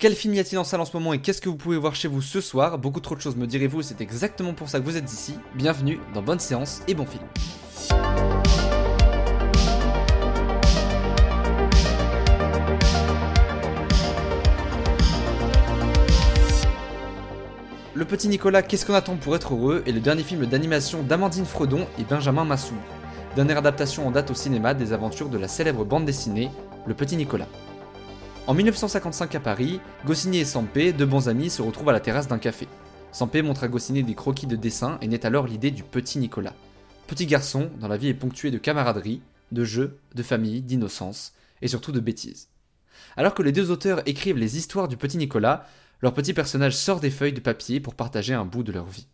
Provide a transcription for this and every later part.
Quel film y a-t-il en salle en ce moment et qu'est-ce que vous pouvez voir chez vous ce soir Beaucoup trop de choses me direz-vous, c'est exactement pour ça que vous êtes ici. Bienvenue dans Bonne Séance et Bon Film. Le petit Nicolas, qu'est-ce qu'on attend pour être heureux est le dernier film d'animation d'Amandine Fredon et Benjamin Massou. Dernière adaptation en date au cinéma des aventures de la célèbre bande dessinée Le Petit Nicolas. En 1955 à Paris, Goscinny et Sampé, deux bons amis, se retrouvent à la terrasse d'un café. Sampé montre à Goscinny des croquis de dessin et naît alors l'idée du petit Nicolas. Petit garçon, dont la vie est ponctuée de camaraderie, de jeux, de famille, d'innocence, et surtout de bêtises. Alors que les deux auteurs écrivent les histoires du petit Nicolas, leur petit personnage sort des feuilles de papier pour partager un bout de leur vie.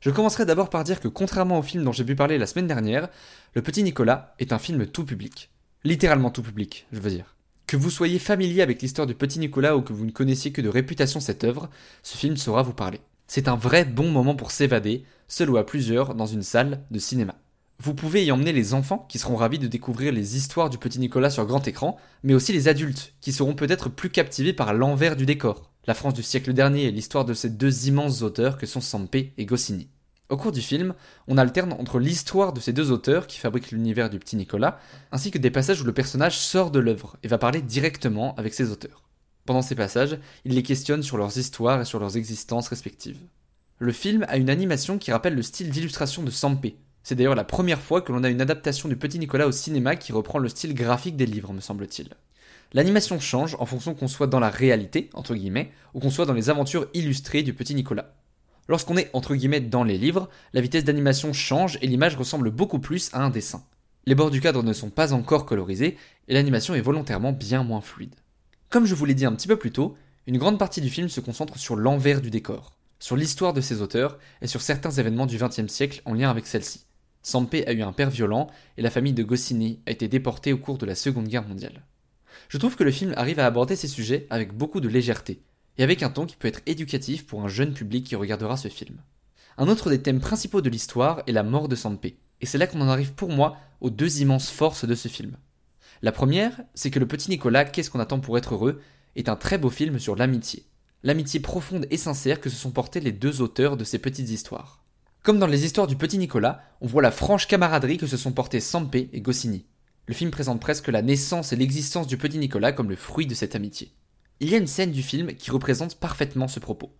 Je commencerai d'abord par dire que contrairement au film dont j'ai pu parler la semaine dernière, Le Petit Nicolas est un film tout public. Littéralement tout public, je veux dire. Que vous soyez familier avec l'histoire du Petit Nicolas ou que vous ne connaissiez que de réputation cette œuvre, ce film saura vous parler. C'est un vrai bon moment pour s'évader, seul ou à plusieurs, dans une salle de cinéma. Vous pouvez y emmener les enfants qui seront ravis de découvrir les histoires du petit Nicolas sur grand écran, mais aussi les adultes qui seront peut-être plus captivés par l'envers du décor, la France du siècle dernier et l'histoire de ces deux immenses auteurs que sont Sampé et Goscinny. Au cours du film, on alterne entre l'histoire de ces deux auteurs qui fabriquent l'univers du petit Nicolas, ainsi que des passages où le personnage sort de l'œuvre et va parler directement avec ses auteurs. Pendant ces passages, il les questionne sur leurs histoires et sur leurs existences respectives. Le film a une animation qui rappelle le style d'illustration de Sampé. C'est d'ailleurs la première fois que l'on a une adaptation du Petit Nicolas au cinéma qui reprend le style graphique des livres, me semble-t-il. L'animation change en fonction qu'on soit dans la réalité, entre guillemets, ou qu'on soit dans les aventures illustrées du Petit Nicolas. Lorsqu'on est entre guillemets dans les livres, la vitesse d'animation change et l'image ressemble beaucoup plus à un dessin. Les bords du cadre ne sont pas encore colorisés et l'animation est volontairement bien moins fluide. Comme je vous l'ai dit un petit peu plus tôt, une grande partie du film se concentre sur l'envers du décor, sur l'histoire de ses auteurs et sur certains événements du XXe siècle en lien avec celle-ci. Sampé a eu un père violent et la famille de Goscinny a été déportée au cours de la Seconde Guerre mondiale. Je trouve que le film arrive à aborder ces sujets avec beaucoup de légèreté, et avec un ton qui peut être éducatif pour un jeune public qui regardera ce film. Un autre des thèmes principaux de l'histoire est la mort de Sampé, et c'est là qu'on en arrive pour moi aux deux immenses forces de ce film. La première, c'est que Le Petit Nicolas, Qu'est-ce qu'on attend pour être heureux est un très beau film sur l'amitié. L'amitié profonde et sincère que se sont portés les deux auteurs de ces petites histoires. Comme dans les histoires du Petit Nicolas, on voit la franche camaraderie que se sont portés Sampé et Goscinny. Le film présente presque la naissance et l'existence du Petit Nicolas comme le fruit de cette amitié. Il y a une scène du film qui représente parfaitement ce propos.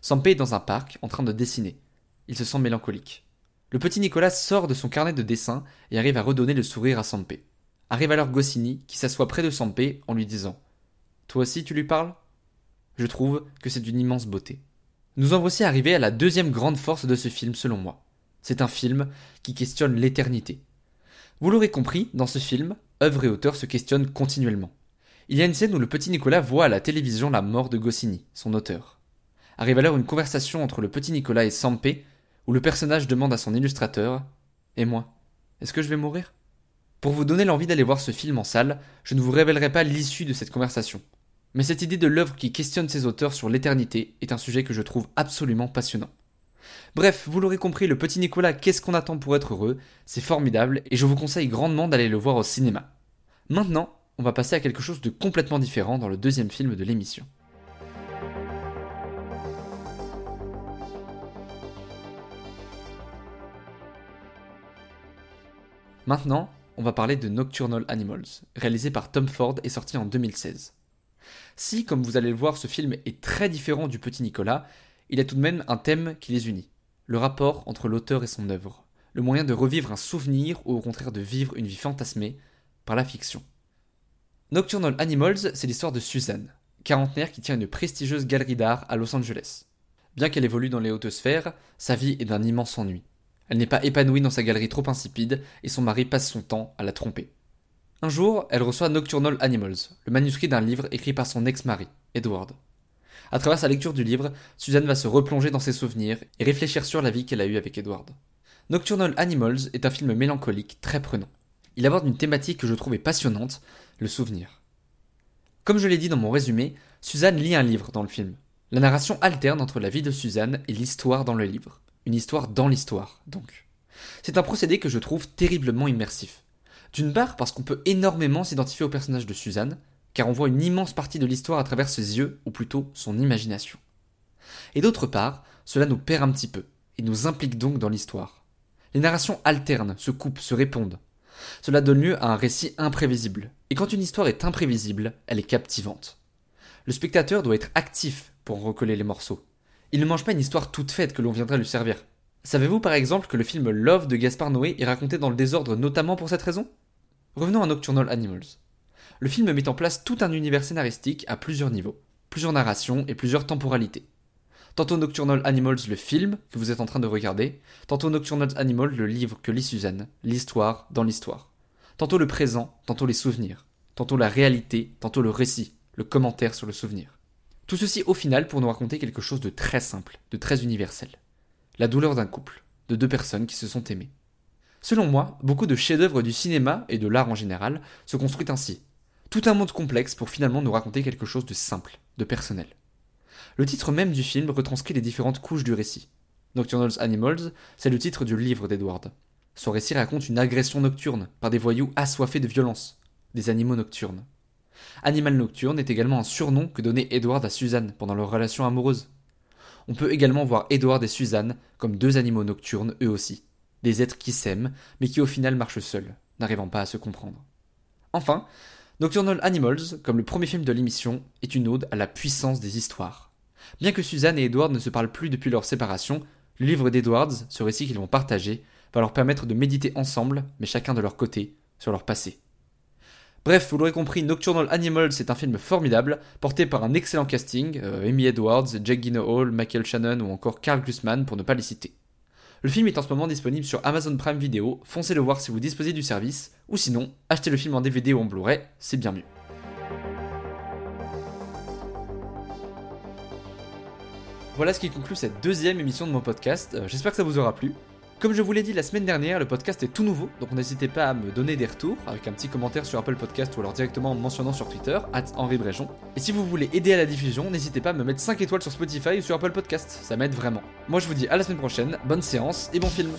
Sampé est dans un parc en train de dessiner. Il se sent mélancolique. Le petit Nicolas sort de son carnet de dessin et arrive à redonner le sourire à Sampé. Arrive alors Goscinny qui s'assoit près de Sampé en lui disant Toi aussi tu lui parles? Je trouve que c'est d'une immense beauté. Nous en voici arrivés à la deuxième grande force de ce film selon moi. C'est un film qui questionne l'éternité. Vous l'aurez compris, dans ce film, œuvre et auteur se questionnent continuellement. Il y a une scène où le petit Nicolas voit à la télévision la mort de Goscinny, son auteur. Arrive alors une conversation entre le petit Nicolas et Sampé, où le personnage demande à son illustrateur Et moi Est-ce que je vais mourir? Pour vous donner l'envie d'aller voir ce film en salle, je ne vous révélerai pas l'issue de cette conversation. Mais cette idée de l'œuvre qui questionne ses auteurs sur l'éternité est un sujet que je trouve absolument passionnant. Bref, vous l'aurez compris, le petit Nicolas, qu'est-ce qu'on attend pour être heureux? C'est formidable et je vous conseille grandement d'aller le voir au cinéma. Maintenant, on va passer à quelque chose de complètement différent dans le deuxième film de l'émission. Maintenant, on va parler de Nocturnal Animals, réalisé par Tom Ford et sorti en 2016. Si, comme vous allez le voir, ce film est très différent du Petit Nicolas, il a tout de même un thème qui les unit, le rapport entre l'auteur et son œuvre, le moyen de revivre un souvenir ou au contraire de vivre une vie fantasmée par la fiction. Nocturnal Animals, c'est l'histoire de Suzanne, quarantenaire qui tient une prestigieuse galerie d'art à Los Angeles. Bien qu'elle évolue dans les hautes sphères, sa vie est d'un immense ennui. Elle n'est pas épanouie dans sa galerie trop insipide et son mari passe son temps à la tromper. Un jour, elle reçoit Nocturnal Animals, le manuscrit d'un livre écrit par son ex-mari, Edward. À travers sa lecture du livre, Suzanne va se replonger dans ses souvenirs et réfléchir sur la vie qu'elle a eue avec Edward. Nocturnal Animals est un film mélancolique très prenant. Il aborde une thématique que je trouvais passionnante, le souvenir. Comme je l'ai dit dans mon résumé, Suzanne lit un livre dans le film. La narration alterne entre la vie de Suzanne et l'histoire dans le livre. Une histoire dans l'histoire, donc. C'est un procédé que je trouve terriblement immersif. D'une part parce qu'on peut énormément s'identifier au personnage de Suzanne, car on voit une immense partie de l'histoire à travers ses yeux, ou plutôt son imagination. Et d'autre part, cela nous perd un petit peu, et nous implique donc dans l'histoire. Les narrations alternent, se coupent, se répondent. Cela donne lieu à un récit imprévisible, et quand une histoire est imprévisible, elle est captivante. Le spectateur doit être actif pour recoller les morceaux. Il ne mange pas une histoire toute faite que l'on viendrait lui servir. Savez-vous par exemple que le film Love de Gaspard Noé est raconté dans le désordre notamment pour cette raison? Revenons à Nocturnal Animals. Le film met en place tout un univers scénaristique à plusieurs niveaux, plusieurs narrations et plusieurs temporalités. Tantôt Nocturnal Animals le film que vous êtes en train de regarder, tantôt Nocturnal Animals le livre que lit Suzanne, l'histoire dans l'histoire. Tantôt le présent, tantôt les souvenirs, tantôt la réalité, tantôt le récit, le commentaire sur le souvenir. Tout ceci au final pour nous raconter quelque chose de très simple, de très universel. La douleur d'un couple, de deux personnes qui se sont aimées. Selon moi, beaucoup de chefs-d'œuvre du cinéma et de l'art en général se construisent ainsi. Tout un monde complexe pour finalement nous raconter quelque chose de simple, de personnel. Le titre même du film retranscrit les différentes couches du récit. Nocturnal Animals, c'est le titre du livre d'Edward. Son récit raconte une agression nocturne par des voyous assoiffés de violence, des animaux nocturnes. Animal Nocturne est également un surnom que donnait Edward à Suzanne pendant leur relation amoureuse. On peut également voir Edward et Suzanne comme deux animaux nocturnes eux aussi, des êtres qui s'aiment, mais qui au final marchent seuls, n'arrivant pas à se comprendre. Enfin, Nocturnal Animals, comme le premier film de l'émission, est une ode à la puissance des histoires. Bien que Suzanne et Edward ne se parlent plus depuis leur séparation, le livre d'Edwards, ce récit qu'ils vont partager, va leur permettre de méditer ensemble, mais chacun de leur côté, sur leur passé. Bref, vous l'aurez compris, Nocturnal Animals est un film formidable, porté par un excellent casting, euh, Amy Edwards, Jack Gyllenhaal, Michael Shannon ou encore Carl Glusman pour ne pas les citer. Le film est en ce moment disponible sur Amazon Prime Video, foncez le voir si vous disposez du service, ou sinon, achetez le film en DVD ou en Blu-ray, c'est bien mieux. Voilà ce qui conclut cette deuxième émission de mon podcast, euh, j'espère que ça vous aura plu. Comme je vous l'ai dit la semaine dernière, le podcast est tout nouveau, donc n'hésitez pas à me donner des retours avec un petit commentaire sur Apple Podcast ou alors directement en me mentionnant sur Twitter, at Henri Bréjon. Et si vous voulez aider à la diffusion, n'hésitez pas à me mettre 5 étoiles sur Spotify ou sur Apple Podcast, ça m'aide vraiment. Moi je vous dis à la semaine prochaine, bonne séance et bon film